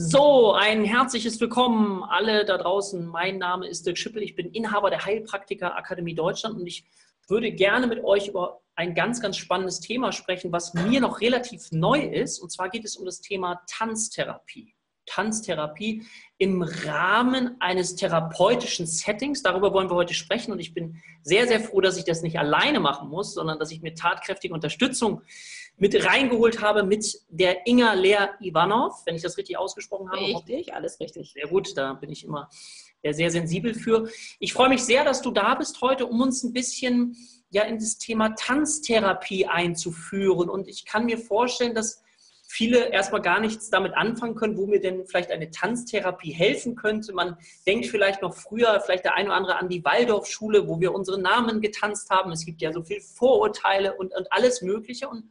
So, ein herzliches Willkommen alle da draußen. Mein Name ist Dirk Schippel. Ich bin Inhaber der Heilpraktiker Akademie Deutschland und ich würde gerne mit euch über ein ganz, ganz spannendes Thema sprechen, was mir noch relativ neu ist. Und zwar geht es um das Thema Tanztherapie. Tanztherapie im Rahmen eines therapeutischen Settings. Darüber wollen wir heute sprechen und ich bin sehr, sehr froh, dass ich das nicht alleine machen muss, sondern dass ich mir tatkräftige Unterstützung mit reingeholt habe mit der Inga Lea Ivanov, wenn ich das richtig ausgesprochen habe. Richtig, alles richtig. Sehr gut, da bin ich immer sehr sensibel für. Ich freue mich sehr, dass du da bist heute, um uns ein bisschen ja in das Thema Tanztherapie einzuführen. Und ich kann mir vorstellen, dass viele erstmal gar nichts damit anfangen können, wo mir denn vielleicht eine Tanztherapie helfen könnte. Man denkt vielleicht noch früher, vielleicht der eine oder andere an die Waldorfschule, wo wir unsere Namen getanzt haben. Es gibt ja so viele Vorurteile und, und alles Mögliche. Und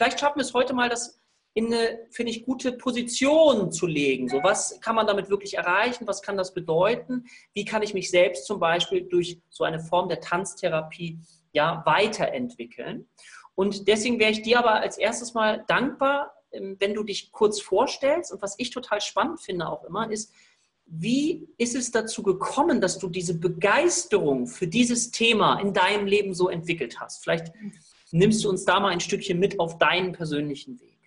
vielleicht schaffen wir es heute mal, das in eine, finde ich, gute Position zu legen. So, was kann man damit wirklich erreichen? Was kann das bedeuten? Wie kann ich mich selbst zum Beispiel durch so eine Form der Tanztherapie ja, weiterentwickeln? Und deswegen wäre ich dir aber als erstes mal dankbar, ähm, wenn du dich kurz vorstellst. Und was ich total spannend finde auch immer, ist, wie ist es dazu gekommen, dass du diese Begeisterung für dieses Thema in deinem Leben so entwickelt hast? Vielleicht nimmst du uns da mal ein Stückchen mit auf deinen persönlichen Weg.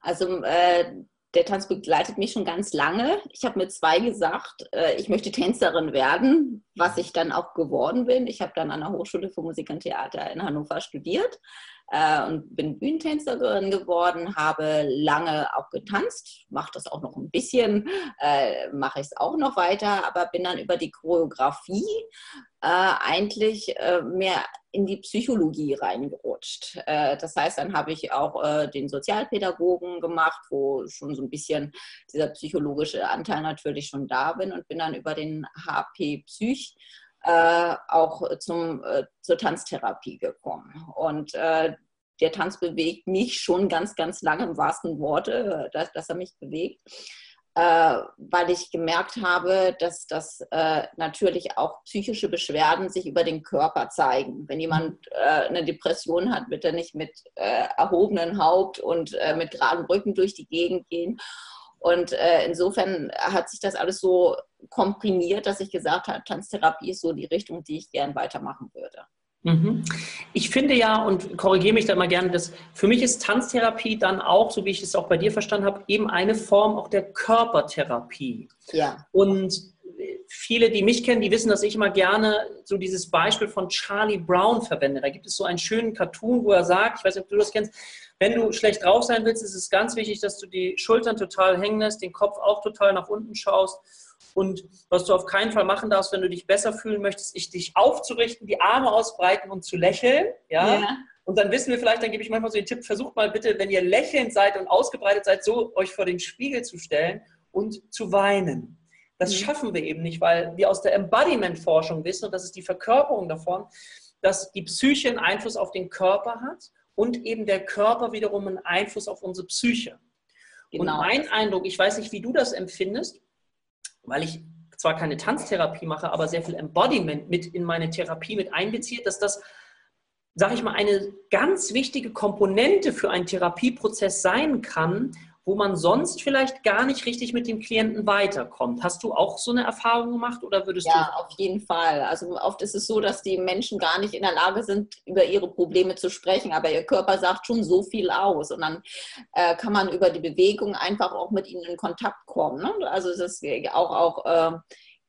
Also äh, der Tanz begleitet mich schon ganz lange. Ich habe mit zwei gesagt, äh, ich möchte Tänzerin werden, was ich dann auch geworden bin. Ich habe dann an der Hochschule für Musik und Theater in Hannover studiert äh, und bin Bühnentänzerin geworden, habe lange auch getanzt, mache das auch noch ein bisschen, äh, mache ich es auch noch weiter, aber bin dann über die Choreografie äh, eigentlich äh, mehr in die Psychologie reingerutscht. Äh, das heißt, dann habe ich auch äh, den Sozialpädagogen gemacht, wo schon so ein bisschen dieser psychologische Anteil natürlich schon da bin und bin dann über den HP Psych äh, auch zum, äh, zur Tanztherapie gekommen. Und äh, der Tanz bewegt mich schon ganz, ganz lange im wahrsten Worte, dass, dass er mich bewegt. Äh, weil ich gemerkt habe, dass das äh, natürlich auch psychische Beschwerden sich über den Körper zeigen. Wenn jemand äh, eine Depression hat, wird er nicht mit äh, erhobenen Haupt und äh, mit geraden Rücken durch die Gegend gehen. Und äh, insofern hat sich das alles so komprimiert, dass ich gesagt habe, Tanztherapie ist so die Richtung, die ich gern weitermachen würde. Mhm. Ich finde ja und korrigiere mich da immer gerne, dass für mich ist Tanztherapie dann auch, so wie ich es auch bei dir verstanden habe, eben eine Form auch der Körpertherapie. Ja. Und viele, die mich kennen, die wissen, dass ich immer gerne so dieses Beispiel von Charlie Brown verwende. Da gibt es so einen schönen Cartoon, wo er sagt, ich weiß nicht, ob du das kennst, wenn du schlecht drauf sein willst, ist es ganz wichtig, dass du die Schultern total hängen lässt, den Kopf auch total nach unten schaust. Und was du auf keinen Fall machen darfst, wenn du dich besser fühlen möchtest, ist dich aufzurichten, die Arme ausbreiten und zu lächeln. Ja? ja. Und dann wissen wir vielleicht, dann gebe ich manchmal so den Tipp, versucht mal bitte, wenn ihr lächelnd seid und ausgebreitet seid, so euch vor den Spiegel zu stellen und zu weinen. Das mhm. schaffen wir eben nicht, weil wir aus der Embodiment-Forschung wissen, und das ist die Verkörperung davon, dass die Psyche einen Einfluss auf den Körper hat und eben der Körper wiederum einen Einfluss auf unsere Psyche. Genau. Und mein Eindruck, ich weiß nicht, wie du das empfindest, weil ich zwar keine Tanztherapie mache, aber sehr viel Embodiment mit in meine Therapie mit einbeziehe, dass das, sage ich mal, eine ganz wichtige Komponente für einen Therapieprozess sein kann, wo man sonst vielleicht gar nicht richtig mit dem Klienten weiterkommt. Hast du auch so eine Erfahrung gemacht oder würdest ja, du? Ja, auf jeden Fall. Also oft ist es so, dass die Menschen gar nicht in der Lage sind, über ihre Probleme zu sprechen, aber ihr Körper sagt schon so viel aus und dann äh, kann man über die Bewegung einfach auch mit ihnen in Kontakt kommen. Ne? Also es ist auch, auch äh,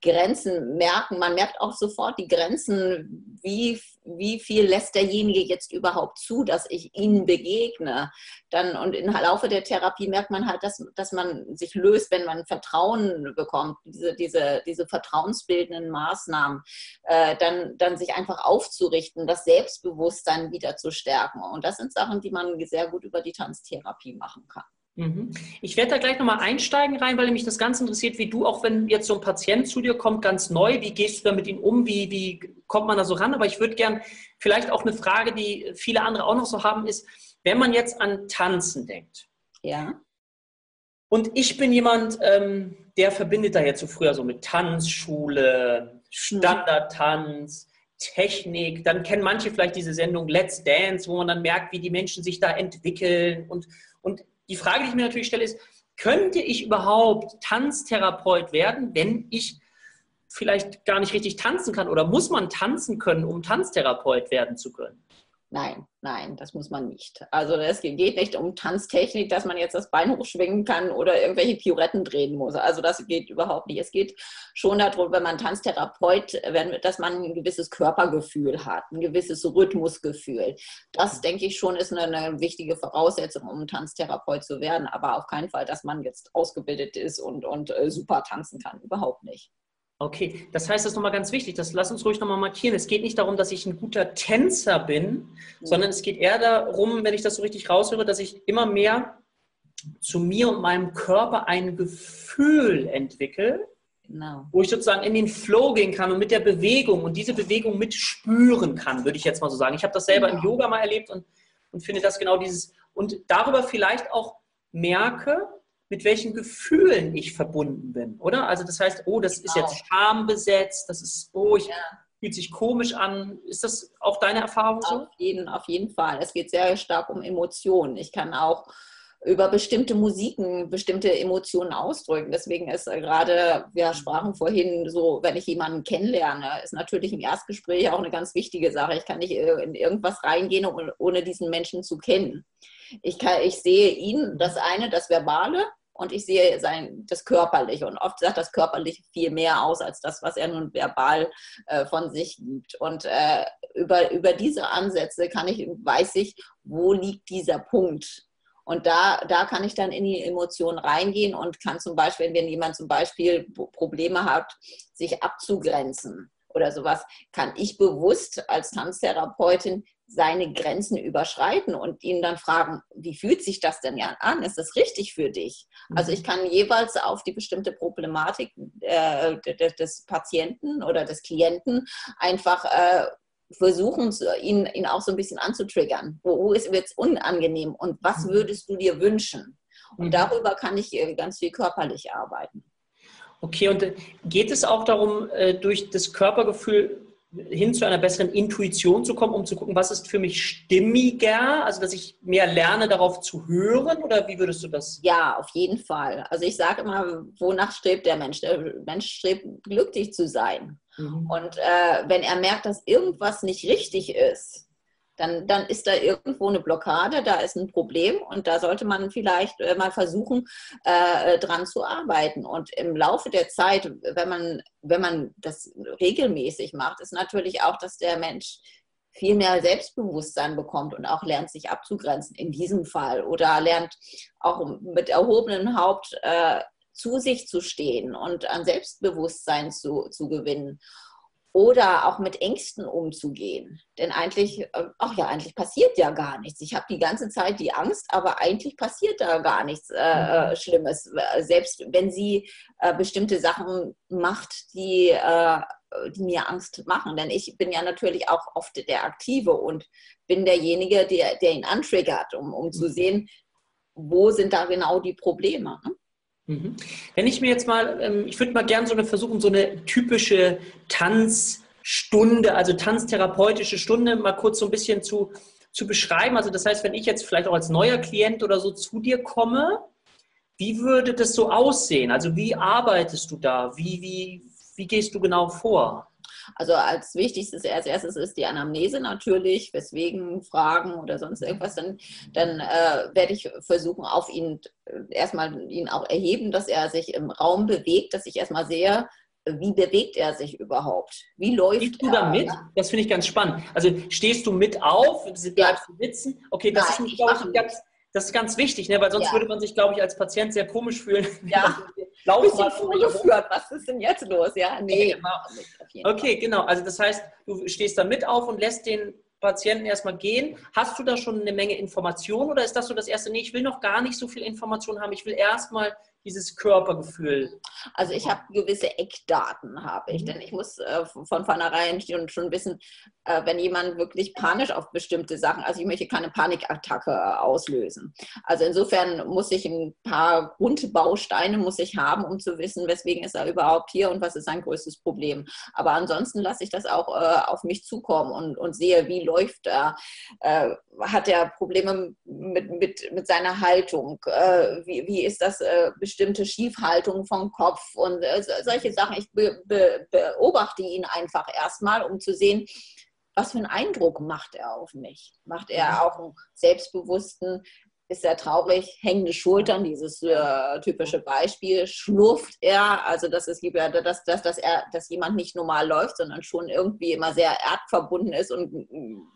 Grenzen merken. Man merkt auch sofort die Grenzen, wie, wie viel lässt derjenige jetzt überhaupt zu, dass ich ihnen begegne. Dann, und im Laufe der Therapie merkt man halt, dass, dass man sich löst, wenn man Vertrauen bekommt, diese, diese, diese vertrauensbildenden Maßnahmen, äh, dann, dann sich einfach aufzurichten, das Selbstbewusstsein wieder zu stärken. Und das sind Sachen, die man sehr gut über die Tanztherapie machen kann. Mhm. Ich werde da gleich nochmal einsteigen rein, weil mich das ganz interessiert, wie du, auch wenn jetzt so ein Patient zu dir kommt, ganz neu, wie gehst du da mit ihm um, wie, wie kommt man da so ran? Aber ich würde gern vielleicht auch eine Frage, die viele andere auch noch so haben, ist, wenn man jetzt an Tanzen denkt. Ja. Und ich bin jemand, ähm, der verbindet da jetzt so früher so mit Tanzschule, Standardtanz, Technik. Dann kennen manche vielleicht diese Sendung Let's Dance, wo man dann merkt, wie die Menschen sich da entwickeln und, und die Frage, die ich mir natürlich stelle, ist, könnte ich überhaupt Tanztherapeut werden, wenn ich vielleicht gar nicht richtig tanzen kann? Oder muss man tanzen können, um Tanztherapeut werden zu können? Nein, nein, das muss man nicht. Also es geht nicht um Tanztechnik, dass man jetzt das Bein hochschwingen kann oder irgendwelche Pirouetten drehen muss. Also das geht überhaupt nicht. Es geht schon darum, wenn man Tanztherapeut, dass man ein gewisses Körpergefühl hat, ein gewisses Rhythmusgefühl. Das, denke ich schon, ist eine, eine wichtige Voraussetzung, um Tanztherapeut zu werden. Aber auf keinen Fall, dass man jetzt ausgebildet ist und, und äh, super tanzen kann. Überhaupt nicht. Okay, das heißt, das ist nochmal ganz wichtig, das lass uns ruhig nochmal markieren. Es geht nicht darum, dass ich ein guter Tänzer bin, mhm. sondern es geht eher darum, wenn ich das so richtig raushöre, dass ich immer mehr zu mir und meinem Körper ein Gefühl entwickle, genau. wo ich sozusagen in den Flow gehen kann und mit der Bewegung und diese Bewegung mitspüren kann, würde ich jetzt mal so sagen. Ich habe das selber genau. im Yoga mal erlebt und, und finde das genau dieses, und darüber vielleicht auch merke, mit welchen Gefühlen ich verbunden bin, oder? Also das heißt, oh, das ist jetzt schambesetzt, das ist, oh, ich ja. fühlt sich komisch an. Ist das auch deine Erfahrung so? Auf jeden, auf jeden Fall. Es geht sehr stark um Emotionen. Ich kann auch über bestimmte Musiken bestimmte Emotionen ausdrücken. Deswegen ist gerade, wir sprachen vorhin so, wenn ich jemanden kennenlerne, ist natürlich ein Erstgespräch auch eine ganz wichtige Sache. Ich kann nicht in irgendwas reingehen, ohne diesen Menschen zu kennen. Ich, kann, ich sehe ihn, das eine, das Verbale, und ich sehe sein, das Körperliche. Und oft sagt das Körperliche viel mehr aus als das, was er nun verbal äh, von sich gibt. Und äh, über, über diese Ansätze kann ich, weiß ich, wo liegt dieser Punkt. Und da, da kann ich dann in die Emotionen reingehen und kann zum Beispiel, wenn jemand zum Beispiel Probleme hat, sich abzugrenzen oder sowas, kann ich bewusst als Tanztherapeutin seine Grenzen überschreiten und ihn dann fragen, wie fühlt sich das denn ja an? Ist das richtig für dich? Also ich mhm. kann jeweils auf die bestimmte Problematik äh, des Patienten oder des Klienten einfach äh, versuchen, ihn, ihn auch so ein bisschen anzutriggern. Wo, wo ist jetzt unangenehm und was mhm. würdest du dir wünschen? Und mhm. darüber kann ich äh, ganz viel körperlich arbeiten. Okay, und äh, geht es auch darum, äh, durch das Körpergefühl hin zu einer besseren Intuition zu kommen, um zu gucken, was ist für mich stimmiger, also dass ich mehr lerne, darauf zu hören oder wie würdest du das? Ja, auf jeden Fall. Also ich sage immer, wonach strebt der Mensch? Der Mensch strebt, glücklich zu sein. Mhm. Und äh, wenn er merkt, dass irgendwas nicht richtig ist, dann, dann ist da irgendwo eine Blockade, da ist ein Problem und da sollte man vielleicht äh, mal versuchen, äh, dran zu arbeiten. Und im Laufe der Zeit, wenn man, wenn man das regelmäßig macht, ist natürlich auch, dass der Mensch viel mehr Selbstbewusstsein bekommt und auch lernt, sich abzugrenzen in diesem Fall oder lernt auch mit erhobenem Haupt äh, zu sich zu stehen und an Selbstbewusstsein zu, zu gewinnen oder auch mit Ängsten umzugehen. Denn eigentlich, äh, ach ja, eigentlich passiert ja gar nichts. Ich habe die ganze Zeit die Angst, aber eigentlich passiert da gar nichts äh, äh mhm. Schlimmes. Selbst wenn sie äh, bestimmte Sachen macht, die, äh, die mir Angst machen. Denn ich bin ja natürlich auch oft der Aktive und bin derjenige, der, der ihn antriggert, um, um zu mhm. sehen, wo sind da genau die Probleme. Ne? Mhm. Wenn ich mir jetzt mal, ähm, ich würde mal gerne so eine versuchen, so eine typische Tanzstunde, also tanztherapeutische Stunde, mal kurz so ein bisschen zu, zu beschreiben. Also das heißt, wenn ich jetzt vielleicht auch als neuer Klient oder so zu dir komme, wie würde das so aussehen? Also wie arbeitest du da? Wie, wie, wie gehst du genau vor? Also als wichtigstes als erstes ist die Anamnese natürlich, weswegen Fragen oder sonst irgendwas, dann, dann äh, werde ich versuchen, auf ihn äh, erstmal ihn auch erheben, dass er sich im Raum bewegt, dass ich erstmal sehe, wie bewegt er sich überhaupt? Wie läuft Stehst du da mit? Das finde ich ganz spannend. Also stehst du mit auf, bleibst ja. du sitzen? Okay, das Nein, ist, glaube ich, ganz, das ist ganz wichtig, ne? weil sonst ja. würde man sich, glaube ich, als Patient sehr komisch fühlen. Ja. Bisschen vorgeführt, was ist denn jetzt los? Ja, nee. Genau. Okay, genau. Also das heißt, du stehst da mit auf und lässt den Patienten erstmal gehen. Hast du da schon eine Menge Informationen oder ist das so das erste? Nee, ich will noch gar nicht so viel Information haben. Ich will erstmal dieses Körpergefühl? Also ich habe gewisse Eckdaten, habe ich, mhm. denn ich muss äh, von vornherein schon, schon wissen, äh, wenn jemand wirklich panisch auf bestimmte Sachen, also ich möchte keine Panikattacke äh, auslösen. Also insofern muss ich ein paar Grundbausteine muss ich haben, um zu wissen, weswegen ist er überhaupt hier und was ist sein größtes Problem. Aber ansonsten lasse ich das auch äh, auf mich zukommen und, und sehe, wie läuft er, äh, hat er Probleme mit, mit, mit seiner Haltung? Äh, wie, wie ist das äh, bestimmte Schiefhaltung vom Kopf und äh, solche Sachen? Ich be, be, beobachte ihn einfach erstmal, um zu sehen, was für einen Eindruck macht er auf mich? Macht er mhm. auch einen selbstbewussten, ist er traurig, hängende Schultern, dieses äh, typische Beispiel, schlurft er, also das ist dass, dass, dass, er, dass jemand nicht normal läuft, sondern schon irgendwie immer sehr erdverbunden ist und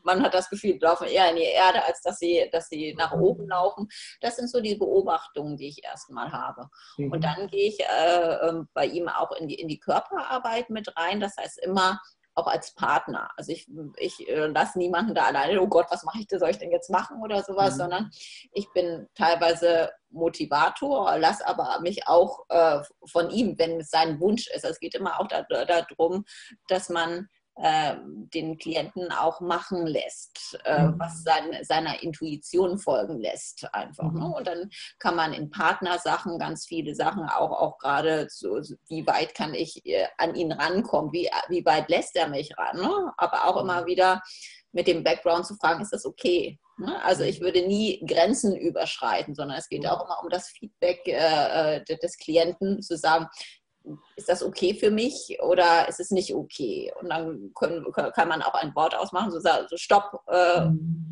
man hat das Gefühl, die laufen eher in die Erde, als dass sie, dass sie nach oben laufen. Das sind so die Beobachtungen, die ich erstmal habe. Mhm. Und dann gehe ich äh, ähm, bei ihm auch in die, in die Körperarbeit mit rein, das heißt immer auch als Partner. Also ich, ich äh, lasse niemanden da alleine, oh Gott, was mache ich, da soll ich denn jetzt machen oder sowas, mhm. sondern ich bin teilweise Motivator, lasse aber mich auch äh, von ihm, wenn es sein Wunsch ist. Es geht immer auch darum, dass man äh, den Klienten auch machen lässt, äh, mhm. was sein, seiner Intuition folgen lässt einfach. Ne? Mhm. Und dann kann man in Partnersachen ganz viele Sachen auch, auch gerade so, wie weit kann ich äh, an ihn rankommen, wie, wie weit lässt er mich ran, ne? aber auch immer mhm. wieder mit dem Background zu fragen, ist das okay? Ne? Also ich würde nie Grenzen überschreiten, sondern es geht auch immer um das Feedback äh, äh des Klienten zu sagen, ist das okay für mich oder ist es nicht okay? Und dann können, kann man auch ein Wort ausmachen, so, so stopp, äh, mhm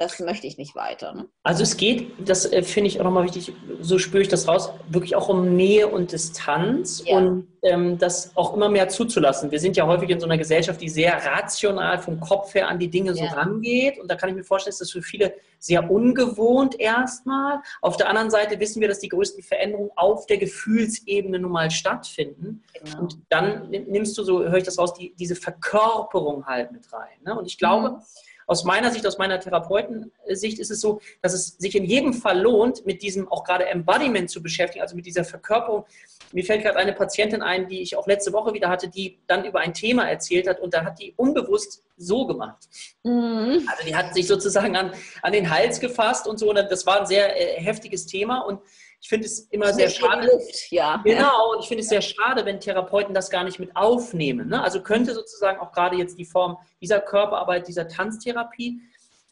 das möchte ich nicht weiter. Ne? Also es geht, das äh, finde ich auch nochmal wichtig, so spüre ich das raus, wirklich auch um Nähe und Distanz ja. und ähm, das auch immer mehr zuzulassen. Wir sind ja häufig in so einer Gesellschaft, die sehr rational vom Kopf her an die Dinge so ja. rangeht und da kann ich mir vorstellen, ist das für viele sehr ungewohnt erstmal. Auf der anderen Seite wissen wir, dass die größten Veränderungen auf der Gefühlsebene nun mal stattfinden genau. und dann nimmst du, so höre ich das raus, die, diese Verkörperung halt mit rein. Ne? Und ich glaube, mhm aus meiner Sicht, aus meiner Therapeutensicht ist es so, dass es sich in jedem Fall lohnt, mit diesem auch gerade Embodiment zu beschäftigen, also mit dieser Verkörperung. Mir fällt gerade eine Patientin ein, die ich auch letzte Woche wieder hatte, die dann über ein Thema erzählt hat und da hat die unbewusst so gemacht. Mhm. Also die hat sich sozusagen an, an den Hals gefasst und so. Und das war ein sehr äh, heftiges Thema und ich finde es immer sehr schade. Luft, ja. Genau, und ich finde es sehr schade, wenn Therapeuten das gar nicht mit aufnehmen. Ne? Also könnte sozusagen auch gerade jetzt die Form dieser Körperarbeit, dieser Tanztherapie,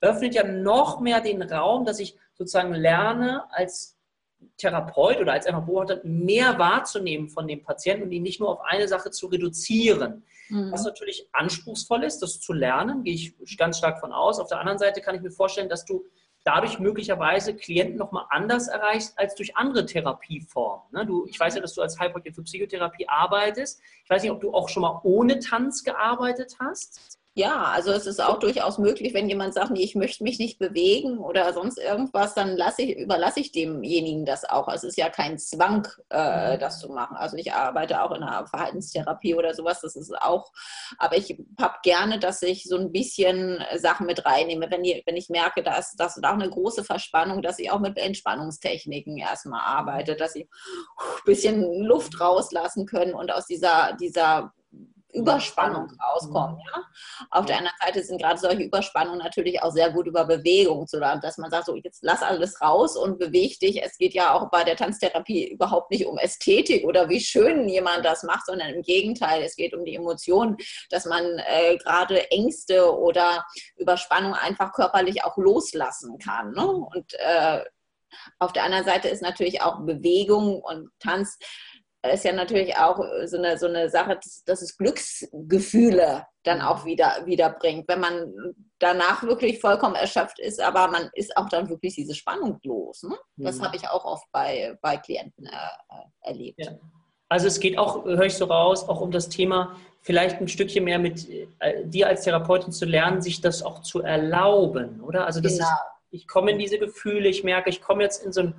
öffnet ja noch mehr den Raum, dass ich sozusagen lerne, als Therapeut oder als einfach Beobachter mehr wahrzunehmen von dem Patienten und ihn nicht nur auf eine Sache zu reduzieren. Mhm. Was natürlich anspruchsvoll ist, das zu lernen, gehe ich ganz stark von aus. Auf der anderen Seite kann ich mir vorstellen, dass du dadurch möglicherweise Klienten nochmal anders erreichst als durch andere Therapieformen. Ne? Du, ich weiß ja, dass du als Heilpraktiker für Psychotherapie arbeitest. Ich weiß nicht, ob du auch schon mal ohne Tanz gearbeitet hast. Ja, also es ist auch durchaus möglich, wenn jemand sagt, nee, ich möchte mich nicht bewegen oder sonst irgendwas, dann lasse ich, überlasse ich demjenigen das auch. Es ist ja kein Zwang, äh, mhm. das zu machen. Also ich arbeite auch in einer Verhaltenstherapie oder sowas, das ist auch, aber ich habe gerne, dass ich so ein bisschen Sachen mit reinnehme, wenn, die, wenn ich merke, dass das da auch eine große Verspannung, dass ich auch mit Entspannungstechniken erstmal arbeite, dass sie ein bisschen Luft rauslassen können und aus dieser, dieser Überspannung rauskommen. Ja? Auf der anderen Seite sind gerade solche Überspannungen natürlich auch sehr gut über Bewegung zu lernen, dass man sagt, so jetzt lass alles raus und beweg dich. Es geht ja auch bei der Tanztherapie überhaupt nicht um Ästhetik oder wie schön jemand das macht, sondern im Gegenteil, es geht um die Emotionen, dass man äh, gerade Ängste oder Überspannung einfach körperlich auch loslassen kann. Ne? Und äh, auf der anderen Seite ist natürlich auch Bewegung und Tanz ist ja natürlich auch so eine, so eine Sache, dass, dass es Glücksgefühle dann auch wieder, wieder bringt, wenn man danach wirklich vollkommen erschöpft ist, aber man ist auch dann wirklich diese Spannung los. Ne? Das mhm. habe ich auch oft bei, bei Klienten äh, erlebt. Ja. Also es geht auch, höre ich so raus, auch um das Thema, vielleicht ein Stückchen mehr mit äh, dir als Therapeutin zu lernen, sich das auch zu erlauben, oder? Also das genau. ist, ich komme in diese Gefühle, ich merke, ich komme jetzt in so ein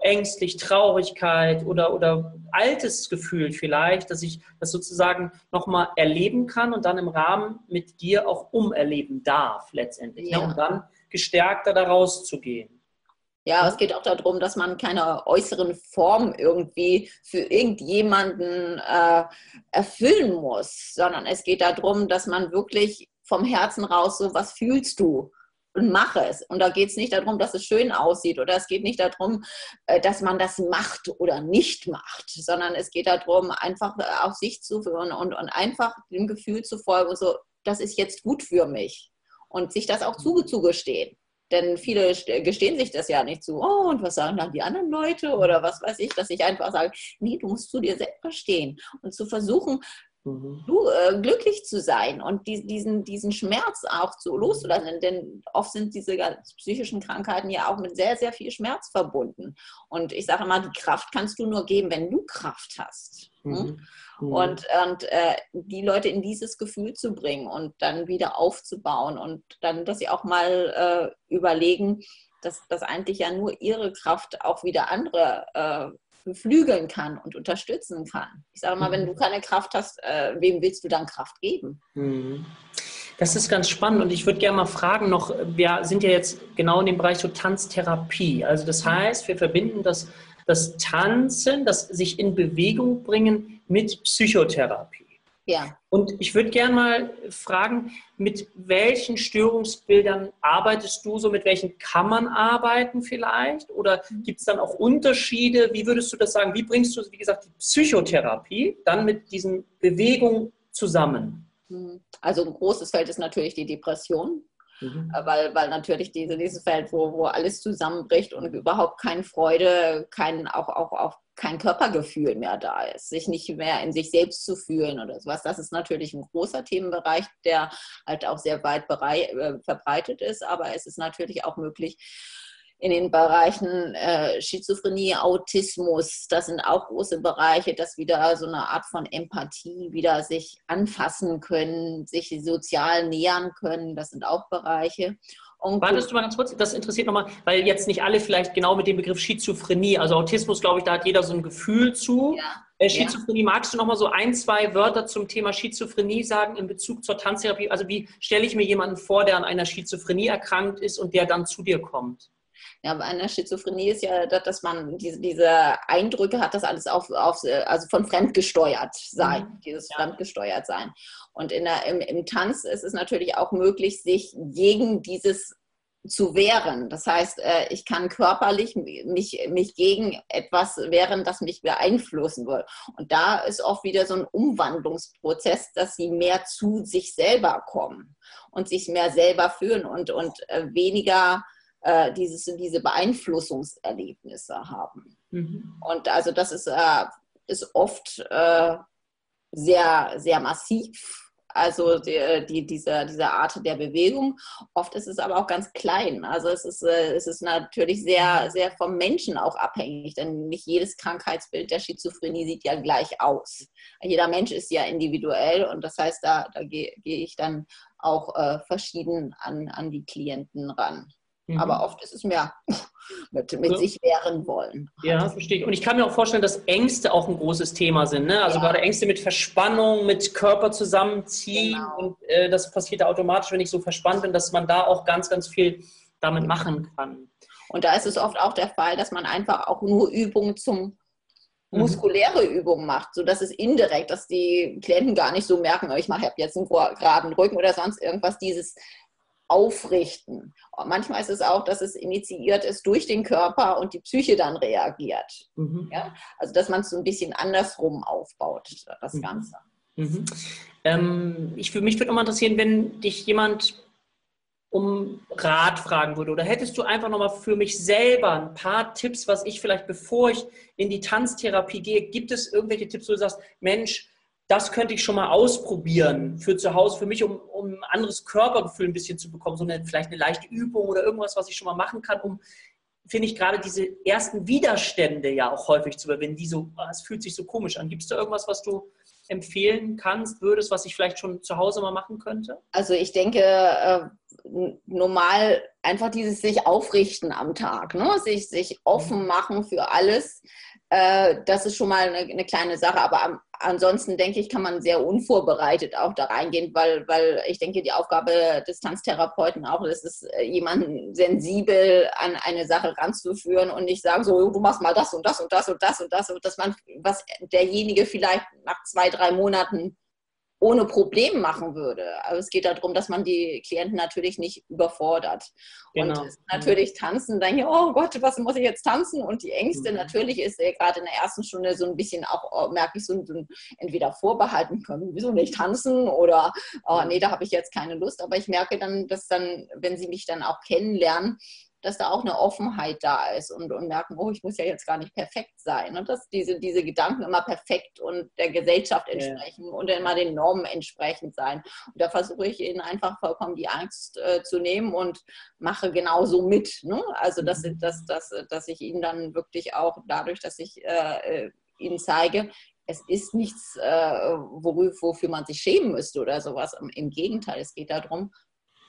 ängstlich, Traurigkeit oder, oder altes Gefühl vielleicht, dass ich das sozusagen nochmal erleben kann und dann im Rahmen mit dir auch umerleben darf letztendlich, ja. ne, um dann gestärkter da rauszugehen. Ja, es geht auch darum, dass man keine äußeren Form irgendwie für irgendjemanden äh, erfüllen muss, sondern es geht darum, dass man wirklich vom Herzen raus so, was fühlst du? Und mache es. Und da geht es nicht darum, dass es schön aussieht oder es geht nicht darum, äh, dass man das macht oder nicht macht, sondern es geht darum, einfach äh, auf sich zu führen und, und einfach dem Gefühl zu folgen, so, das ist jetzt gut für mich. und sich das auch zugestehen. Denn viele gestehen sich das ja nicht zu. Oh, und was sagen dann die anderen Leute oder was weiß ich, dass ich einfach sage, nee, du musst zu dir selber stehen und zu versuchen, mhm. du, äh, glücklich zu sein und die, diesen, diesen Schmerz auch zu loszulassen. Denn oft sind diese psychischen Krankheiten ja auch mit sehr, sehr viel Schmerz verbunden. Und ich sage immer, die Kraft kannst du nur geben, wenn du Kraft hast. Hm? Mhm. Mhm. Und, und äh, die Leute in dieses Gefühl zu bringen und dann wieder aufzubauen und dann, dass sie auch mal äh, überlegen, dass das eigentlich ja nur ihre Kraft auch wieder andere äh, beflügeln kann und unterstützen kann. Ich sage mal, mhm. wenn du keine Kraft hast, äh, wem willst du dann Kraft geben? Mhm. Das ist ganz spannend und ich würde gerne mal fragen noch, wir sind ja jetzt genau in dem Bereich so Tanztherapie. Also das heißt, wir verbinden das das Tanzen, das sich in Bewegung bringen mit Psychotherapie. Ja. Und ich würde gerne mal fragen, mit welchen Störungsbildern arbeitest du so? Mit welchen kann man arbeiten vielleicht? Oder gibt es dann auch Unterschiede? Wie würdest du das sagen? Wie bringst du, wie gesagt, die Psychotherapie dann mit diesen Bewegungen zusammen? Mhm. Also ein großes Feld ist natürlich die Depression. Mhm. Äh, weil, weil natürlich diese, dieses Feld, wo, wo alles zusammenbricht und überhaupt keine Freude, kein, auch, auch, auch kein Körpergefühl mehr da ist, sich nicht mehr in sich selbst zu fühlen oder sowas. Das ist natürlich ein großer Themenbereich, der halt auch sehr weit äh, verbreitet ist, aber es ist natürlich auch möglich, in den Bereichen äh, Schizophrenie, Autismus, das sind auch große Bereiche, dass wieder so eine Art von Empathie wieder sich anfassen können, sich sozial nähern können, das sind auch Bereiche. Und Wartest du mal ganz kurz, das interessiert nochmal, weil jetzt nicht alle vielleicht genau mit dem Begriff Schizophrenie, also Autismus, glaube ich, da hat jeder so ein Gefühl zu. Ja. Äh, Schizophrenie, ja. magst du nochmal so ein, zwei Wörter zum Thema Schizophrenie sagen in Bezug zur Tanztherapie? Also wie stelle ich mir jemanden vor, der an einer Schizophrenie erkrankt ist und der dann zu dir kommt? Ja, bei einer Schizophrenie ist ja, dass man diese, diese Eindrücke hat, dass alles auf, auf also von fremdgesteuert sein, mhm. dieses ja. fremdgesteuert sein. Und in der, im, im Tanz ist es natürlich auch möglich, sich gegen dieses zu wehren. Das heißt, äh, ich kann körperlich mich, mich gegen etwas wehren, das mich beeinflussen will. Und da ist oft wieder so ein Umwandlungsprozess, dass sie mehr zu sich selber kommen und sich mehr selber fühlen und, und äh, weniger äh, dieses, diese Beeinflussungserlebnisse haben. Mhm. Und also das ist, äh, ist oft äh, sehr, sehr massiv. Also die, die, diese, diese Art der Bewegung. Oft ist es aber auch ganz klein. Also es ist, äh, es ist natürlich sehr, sehr vom Menschen auch abhängig, denn nicht jedes Krankheitsbild der Schizophrenie sieht ja gleich aus. Jeder Mensch ist ja individuell und das heißt, da, da gehe geh ich dann auch äh, verschieden an, an die Klienten ran. Mhm. Aber oft ist es mehr mit, mit so. sich wehren wollen. Ja, verstehe ich. Und ich kann mir auch vorstellen, dass Ängste auch ein großes Thema sind. Ne? Also ja. gerade Ängste mit Verspannung, mit Körper zusammenziehen. Genau. Und äh, das passiert automatisch, wenn ich so verspannt bin, dass man da auch ganz, ganz viel damit machen kann. Und da ist es oft auch der Fall, dass man einfach auch nur Übungen zum mhm. muskuläre Übungen macht, sodass es indirekt, dass die Klienten gar nicht so merken, oh, ich mache jetzt einen geraden Rücken oder sonst irgendwas, dieses aufrichten. Manchmal ist es auch, dass es initiiert ist durch den Körper und die Psyche dann reagiert. Mhm. Ja? Also dass man es so ein bisschen andersrum aufbaut, das mhm. Ganze. Mhm. Ähm, ich, mich würde nochmal interessieren, wenn dich jemand um Rat fragen würde oder hättest du einfach nochmal für mich selber ein paar Tipps, was ich vielleicht, bevor ich in die Tanztherapie gehe, gibt es irgendwelche Tipps, wo du sagst, Mensch, das könnte ich schon mal ausprobieren für zu Hause, für mich, um, um ein anderes Körpergefühl ein bisschen zu bekommen, so eine, vielleicht eine leichte Übung oder irgendwas, was ich schon mal machen kann, um, finde ich, gerade diese ersten Widerstände ja auch häufig zu überwinden, die so, ah, es fühlt sich so komisch an. Gibt es da irgendwas, was du empfehlen kannst, würdest, was ich vielleicht schon zu Hause mal machen könnte? Also ich denke, äh, normal einfach dieses sich aufrichten am Tag, ne? sich, sich offen machen für alles das ist schon mal eine, eine kleine Sache, aber ansonsten denke ich, kann man sehr unvorbereitet auch da reingehen, weil, weil ich denke, die Aufgabe des Tanztherapeuten auch ist es, äh, jemanden sensibel an eine Sache ranzuführen und nicht sagen, so, du machst mal das und das und das und das und das und dass man, was derjenige vielleicht nach zwei, drei Monaten ohne Problem machen würde. Aber es geht darum, dass man die Klienten natürlich nicht überfordert. Genau. Und natürlich tanzen, dann ja, oh Gott, was muss ich jetzt tanzen? Und die Ängste, mhm. natürlich ist er gerade in der ersten Stunde so ein bisschen auch, oh, merke ich, so, so entweder vorbehalten können, wieso nicht tanzen oder oh, nee, da habe ich jetzt keine Lust. Aber ich merke dann, dass dann, wenn sie mich dann auch kennenlernen, dass da auch eine Offenheit da ist und, und merken, oh, ich muss ja jetzt gar nicht perfekt sein. Und dass diese, diese Gedanken immer perfekt und der Gesellschaft entsprechen ja. und immer den Normen entsprechend sein. Und da versuche ich ihnen einfach vollkommen die Angst äh, zu nehmen und mache genauso mit. Ne? Also, dass, mhm. dass, dass, dass ich ihnen dann wirklich auch dadurch, dass ich äh, äh ihnen zeige, es ist nichts, äh, wofür man sich schämen müsste oder sowas. Im Gegenteil, es geht darum,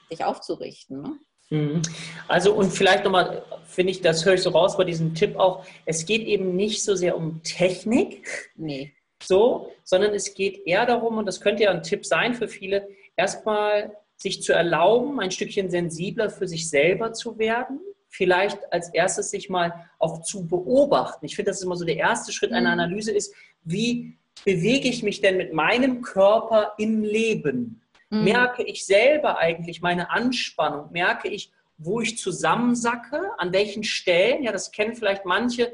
sich aufzurichten. Ne? Mhm. Also und vielleicht nochmal, finde ich, das höre ich so raus bei diesem Tipp auch, es geht eben nicht so sehr um Technik, nee. so, sondern es geht eher darum, und das könnte ja ein Tipp sein für viele, erstmal sich zu erlauben, ein Stückchen sensibler für sich selber zu werden, vielleicht als erstes sich mal auch zu beobachten. Ich finde, das ist immer so der erste Schritt einer mhm. Analyse ist, wie bewege ich mich denn mit meinem Körper im Leben? Mhm. Merke ich selber eigentlich meine Anspannung? Merke ich, wo ich zusammensacke? An welchen Stellen? Ja, das kennen vielleicht manche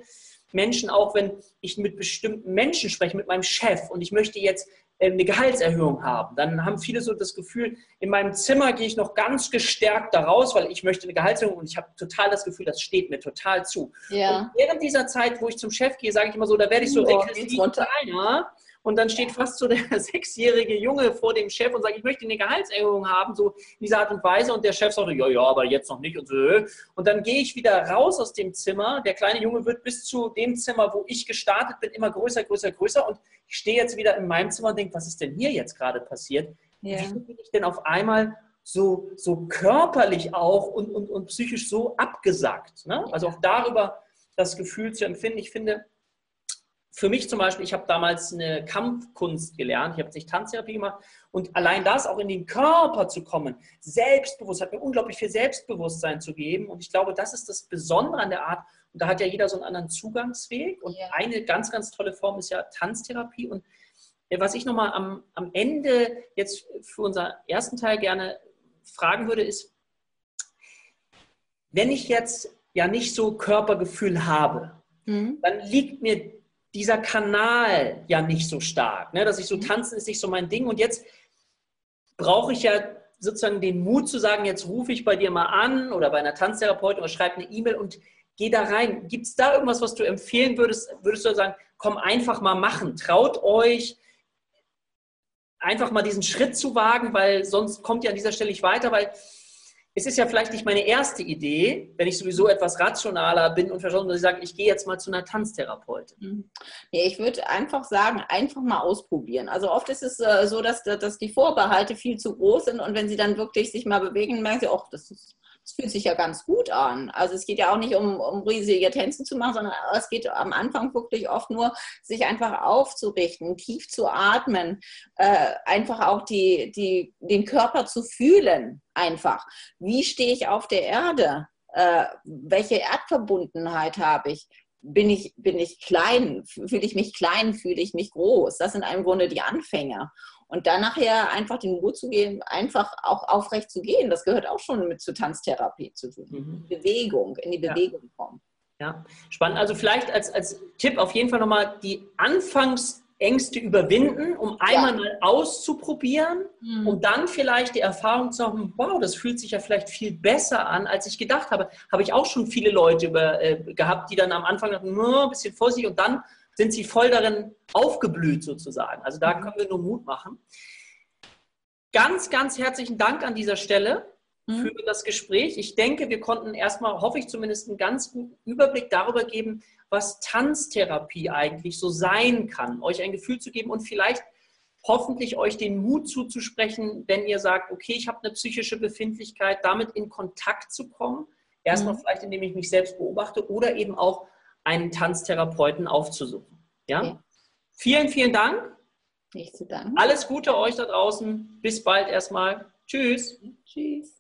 Menschen auch, wenn ich mit bestimmten Menschen spreche, mit meinem Chef und ich möchte jetzt ähm, eine Gehaltserhöhung haben. Dann haben viele so das Gefühl, in meinem Zimmer gehe ich noch ganz gestärkt da raus, weil ich möchte eine Gehaltserhöhung und ich habe total das Gefühl, das steht mir total zu. Ja. Und während dieser Zeit, wo ich zum Chef gehe, sage ich immer so, da werde ich so oh, kleiner und dann steht fast so der sechsjährige Junge vor dem Chef und sagt, ich möchte eine Gehaltserhöhung haben, so in dieser Art und Weise. Und der Chef sagt, ja, ja, aber jetzt noch nicht und so. Und dann gehe ich wieder raus aus dem Zimmer. Der kleine Junge wird bis zu dem Zimmer, wo ich gestartet bin, immer größer, größer, größer. Und ich stehe jetzt wieder in meinem Zimmer und denke, was ist denn hier jetzt gerade passiert? Ja. Wie bin ich denn auf einmal so, so körperlich auch und, und, und psychisch so abgesackt? Ne? Also auch darüber das Gefühl zu empfinden. Ich finde, für mich zum Beispiel, ich habe damals eine Kampfkunst gelernt, ich habe nicht Tanztherapie gemacht. Und allein das auch in den Körper zu kommen, selbstbewusst, hat mir unglaublich viel Selbstbewusstsein zu geben. Und ich glaube, das ist das Besondere an der Art. Und da hat ja jeder so einen anderen Zugangsweg. Und yeah. eine ganz, ganz tolle Form ist ja Tanztherapie. Und äh, was ich nochmal am, am Ende jetzt für unseren ersten Teil gerne fragen würde, ist, wenn ich jetzt ja nicht so Körpergefühl habe, mhm. dann liegt mir dieser Kanal ja nicht so stark. Ne? Dass ich so mhm. tanzen ist nicht so mein Ding. Und jetzt brauche ich ja sozusagen den Mut zu sagen, jetzt rufe ich bei dir mal an oder bei einer Tanztherapeutin oder schreibe eine E-Mail und gehe da rein. Gibt es da irgendwas, was du empfehlen würdest? Würdest du sagen, komm einfach mal machen, traut euch, einfach mal diesen Schritt zu wagen, weil sonst kommt ihr an dieser Stelle nicht weiter, weil es ist ja vielleicht nicht meine erste Idee, wenn ich sowieso etwas rationaler bin und verstanden, dass ich sage, ich gehe jetzt mal zu einer Tanztherapeutin. Mhm. Ja, ich würde einfach sagen, einfach mal ausprobieren. Also oft ist es äh, so, dass, dass die Vorbehalte viel zu groß sind und wenn sie dann wirklich sich mal bewegen, merken sie, ach, das ist es fühlt sich ja ganz gut an. Also es geht ja auch nicht um, um riesige Tänze zu machen, sondern es geht am Anfang wirklich oft nur, sich einfach aufzurichten, tief zu atmen, äh, einfach auch die, die, den Körper zu fühlen, einfach. Wie stehe ich auf der Erde? Äh, welche Erdverbundenheit habe ich? Bin ich, bin ich klein? Fühle ich mich klein? Fühle ich mich groß? Das sind im Grunde die Anfänge. Und dann nachher einfach den Mut zu gehen, einfach auch aufrecht zu gehen, das gehört auch schon mit zur Tanztherapie zu tun. Mhm. Bewegung, in die Bewegung ja. kommen. Ja, spannend. Also vielleicht als, als Tipp auf jeden Fall nochmal die Anfangsängste überwinden, um einmal ja. mal auszuprobieren, mhm. um dann vielleicht die Erfahrung zu haben, wow, das fühlt sich ja vielleicht viel besser an, als ich gedacht habe. Habe ich auch schon viele Leute über, äh, gehabt, die dann am Anfang dachten, no, ein bisschen vorsichtig und dann sind sie voll darin aufgeblüht sozusagen. Also da mhm. können wir nur Mut machen. Ganz, ganz herzlichen Dank an dieser Stelle mhm. für das Gespräch. Ich denke, wir konnten erstmal, hoffe ich zumindest, einen ganz guten Überblick darüber geben, was Tanztherapie eigentlich so sein kann, euch ein Gefühl zu geben und vielleicht hoffentlich euch den Mut zuzusprechen, wenn ihr sagt, okay, ich habe eine psychische Befindlichkeit, damit in Kontakt zu kommen. Erstmal mhm. vielleicht, indem ich mich selbst beobachte oder eben auch einen Tanztherapeuten aufzusuchen. Ja? Okay. Vielen, vielen Dank. Nicht zu danken. Alles Gute euch da draußen. Bis bald erstmal. Tschüss. Tschüss.